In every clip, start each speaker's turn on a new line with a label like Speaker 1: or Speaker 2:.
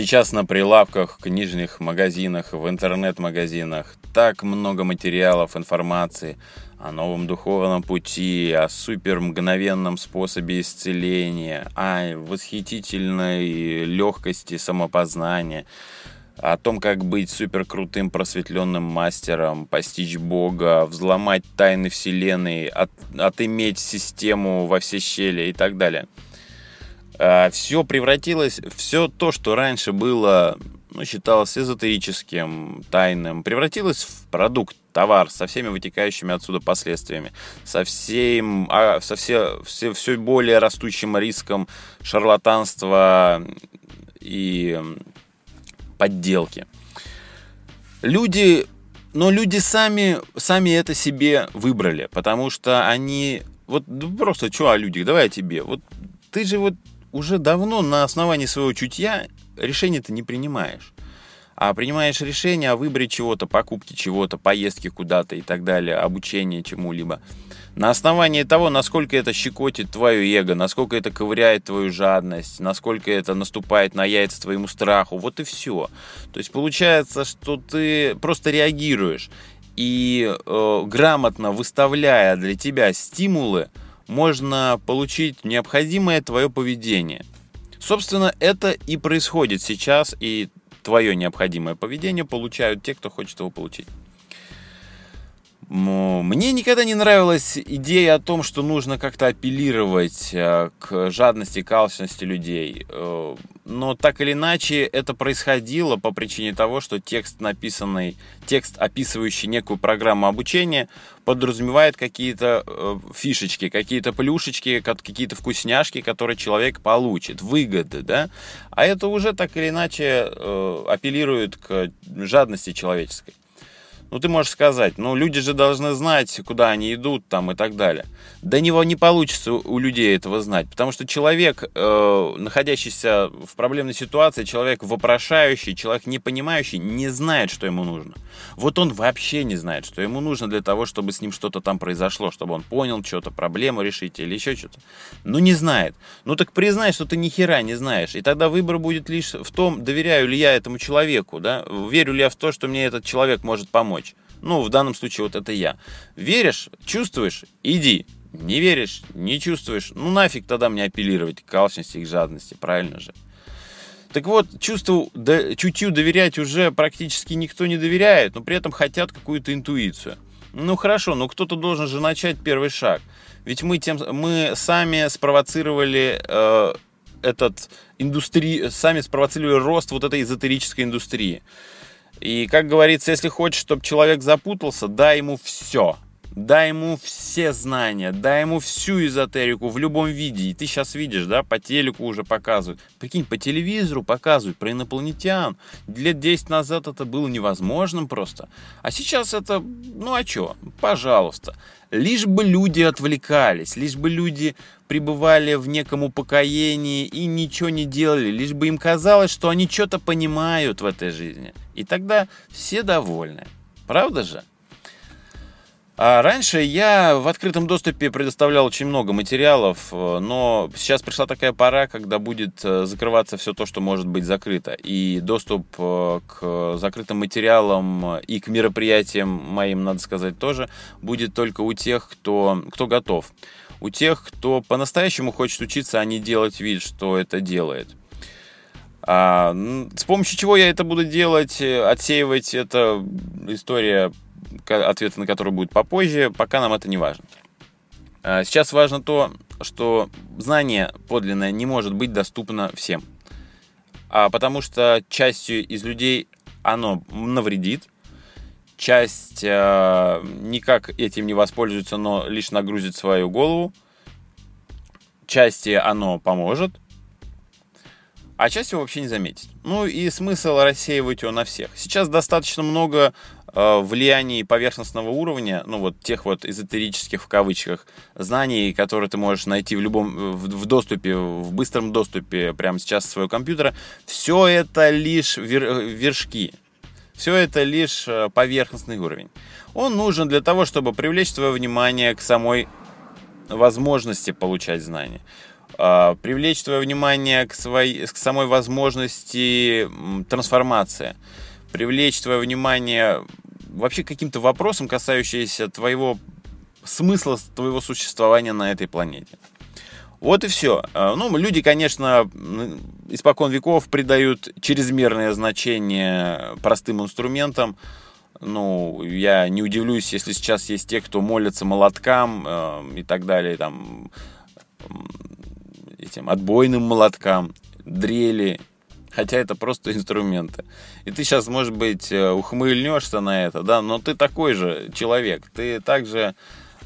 Speaker 1: Сейчас на прилавках, книжных магазинах, в интернет-магазинах так много материалов, информации о новом духовном пути, о супер мгновенном способе исцеления, о восхитительной легкости самопознания, о том, как быть супер крутым просветленным мастером, постичь Бога, взломать тайны Вселенной, от, отыметь систему во все щели и так далее. А, все превратилось, все то, что раньше было, ну, считалось эзотерическим, тайным, превратилось в продукт, товар со всеми вытекающими отсюда последствиями, со всем, а, со все, все, все более растущим риском шарлатанства и подделки. Люди, но люди сами, сами это себе выбрали, потому что они, вот просто, что о людях, давай о тебе, вот ты же вот уже давно на основании своего чутья решение ты не принимаешь. А принимаешь решение о выборе чего-то, покупке чего-то, поездке куда-то и так далее, обучение чему-либо. На основании того, насколько это щекотит твое эго, насколько это ковыряет твою жадность, насколько это наступает на яйца твоему страху, вот и все. То есть получается, что ты просто реагируешь и э, грамотно выставляя для тебя стимулы, можно получить необходимое твое поведение. Собственно, это и происходит сейчас, и твое необходимое поведение получают те, кто хочет его получить. Мне никогда не нравилась идея о том, что нужно как-то апеллировать э, к жадности, к алчности людей. Э, но так или иначе это происходило по причине того, что текст написанный, текст, описывающий некую программу обучения, подразумевает какие-то э, фишечки, какие-то плюшечки, какие-то вкусняшки, которые человек получит, выгоды, да. А это уже так или иначе апеллирует к жадности человеческой. Ну, ты можешь сказать, ну, люди же должны знать, куда они идут там и так далее. До него не получится у людей этого знать, потому что человек, э, находящийся в проблемной ситуации, человек вопрошающий, человек не понимающий, не знает, что ему нужно. Вот он вообще не знает, что ему нужно для того, чтобы с ним что-то там произошло, чтобы он понял что-то, проблему решить или еще что-то. Ну, не знает. Ну, так признай, что ты ни хера не знаешь. И тогда выбор будет лишь в том, доверяю ли я этому человеку, да, верю ли я в то, что мне этот человек может помочь. Ну, в данном случае вот это я. Веришь, чувствуешь, иди. Не веришь, не чувствуешь, ну нафиг тогда мне апеллировать к алчности и к жадности, правильно же? Так вот, чувству, да, чутью доверять уже практически никто не доверяет, но при этом хотят какую-то интуицию. Ну хорошо, но кто-то должен же начать первый шаг. Ведь мы, тем, мы сами спровоцировали э, этот индустри, сами спровоцировали рост вот этой эзотерической индустрии. И, как говорится, если хочешь, чтобы человек запутался, дай ему все. Дай ему все знания, дай ему всю эзотерику в любом виде. И ты сейчас видишь, да, по телеку уже показывают. Прикинь, по телевизору показывают про инопланетян. Лет 10 назад это было невозможным просто. А сейчас это, ну а что, пожалуйста. Лишь бы люди отвлекались, лишь бы люди пребывали в неком упокоении и ничего не делали, лишь бы им казалось, что они что-то понимают в этой жизни. И тогда все довольны. Правда же? А раньше я в открытом доступе предоставлял очень много материалов, э, но сейчас пришла такая пора, когда будет э, закрываться все то, что может быть закрыто. И доступ э, к закрытым материалам и к мероприятиям моим, надо сказать, тоже будет только у тех, кто, кто готов. У тех, кто по-настоящему хочет учиться, а не делать вид, что это делает. А, с помощью чего я это буду делать, отсеивать, это история ответ на который будет попозже, пока нам это не важно. А, сейчас важно то, что знание подлинное не может быть доступно всем. А потому что частью из людей оно навредит, часть э, никак этим не воспользуется, но лишь нагрузит свою голову, части оно поможет, а часть его вообще не заметит. Ну и смысл рассеивать его на всех. Сейчас достаточно много э, влияний поверхностного уровня, ну вот тех вот эзотерических в кавычках знаний, которые ты можешь найти в любом, в, в доступе, в быстром доступе прямо сейчас своего компьютера. Все это лишь вер, вершки. Все это лишь э, поверхностный уровень. Он нужен для того, чтобы привлечь твое внимание к самой возможности получать знания. привлечь твое внимание к, своей, к самой возможности трансформации, привлечь твое внимание вообще каким-то вопросам, касающимся твоего смысла твоего существования на этой планете. Вот и все. А, ну, люди, конечно, испокон веков придают чрезмерное значение простым инструментам. Ну, я не удивлюсь, если сейчас есть те, кто молятся молоткам э, и так далее, там, этим отбойным молоткам, дрели, хотя это просто инструменты. И ты сейчас, может быть, э, ухмыльнешься на это, да, но ты такой же человек, ты также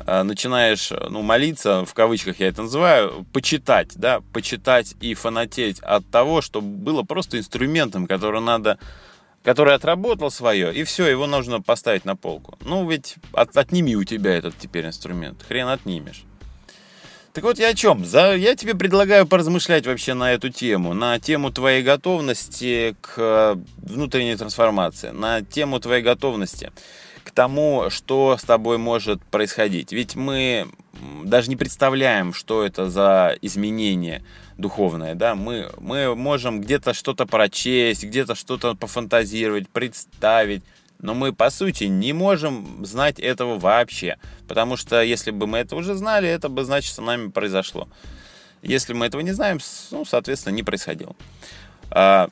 Speaker 1: э, начинаешь, ну, молиться, в кавычках я это называю, почитать, да, почитать и фанатеть от того, что было просто инструментом, который надо который отработал свое, и все, его нужно поставить на полку. Ну, ведь от, отними у тебя этот теперь инструмент. Хрен отнимешь. Так вот я о чем? За, я тебе предлагаю поразмышлять вообще на эту тему, на тему твоей готовности к э, внутренней трансформации, на тему твоей готовности к тому, что с тобой может происходить. Ведь мы даже не представляем, что это за изменение духовное, да, мы, мы можем где-то что-то прочесть, где-то что-то пофантазировать, представить, но мы, по сути, не можем знать этого вообще. Потому что если бы мы это уже знали, это бы, значит, с нами произошло. Если мы этого не знаем, ну, соответственно, не происходило. А,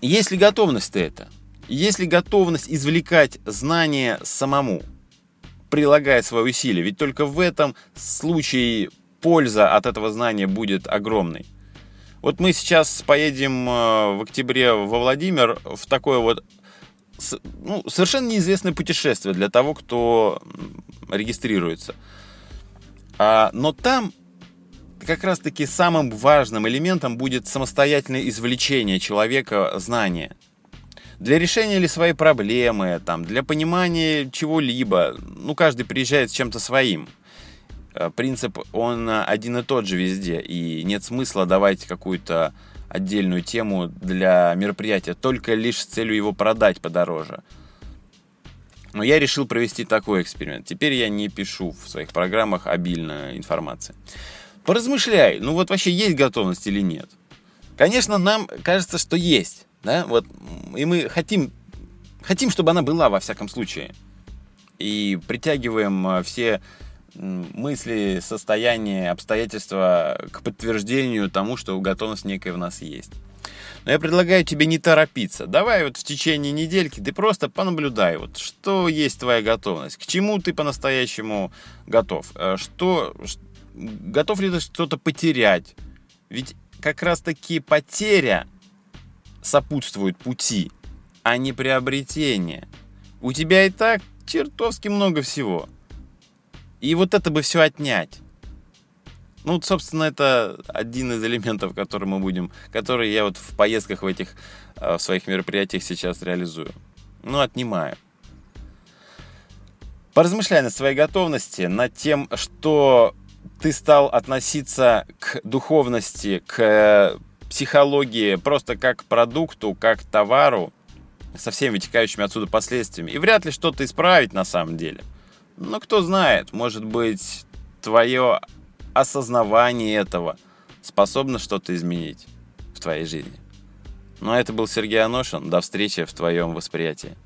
Speaker 1: есть ли готовность это? Есть ли готовность извлекать знания самому, прилагая свои усилия? Ведь только в этом случае польза от этого знания будет огромной. Вот мы сейчас поедем э, в октябре во Владимир в такое вот ну, совершенно неизвестное путешествие для того, кто регистрируется. А, но там как раз-таки самым важным элементом будет самостоятельное извлечение человека знания. Для решения ли своей проблемы, там, для понимания чего-либо, ну, каждый приезжает с чем-то своим. А, принцип, он один и тот же везде, и нет смысла давать какую-то отдельную тему для мероприятия, только лишь с целью его продать подороже. Но я решил провести такой эксперимент. Теперь я не пишу в своих программах обильно информации. Поразмышляй, ну вот вообще есть готовность или нет. Конечно, нам кажется, что есть. Да? Вот, и мы хотим, хотим, чтобы она была во всяком случае. И притягиваем э, все мысли, состояние, обстоятельства к подтверждению тому, что готовность некая в нас есть. Но я предлагаю тебе не торопиться. Давай вот в течение недельки ты просто понаблюдай, вот что есть твоя готовность, к чему ты по-настоящему готов, э, что, готов ли ты что-то потерять. Ведь как раз таки потеря сопутствует пути, а не приобретение. У тебя и так чертовски много всего – и вот это бы все отнять. Ну, собственно, это один из элементов, который мы будем, который я вот в поездках в этих э, в своих мероприятиях сейчас реализую. Ну, отнимаю. Поразмышляй над своей готовности, над тем, что ты стал относиться к духовности, к психологии просто как к продукту, как к товару, со всеми вытекающими отсюда последствиями. И вряд ли что-то исправить на самом деле – но кто знает, может быть, твое осознавание этого способно что-то изменить в твоей жизни. Но это был Сергей Аношин. До встречи в твоем восприятии.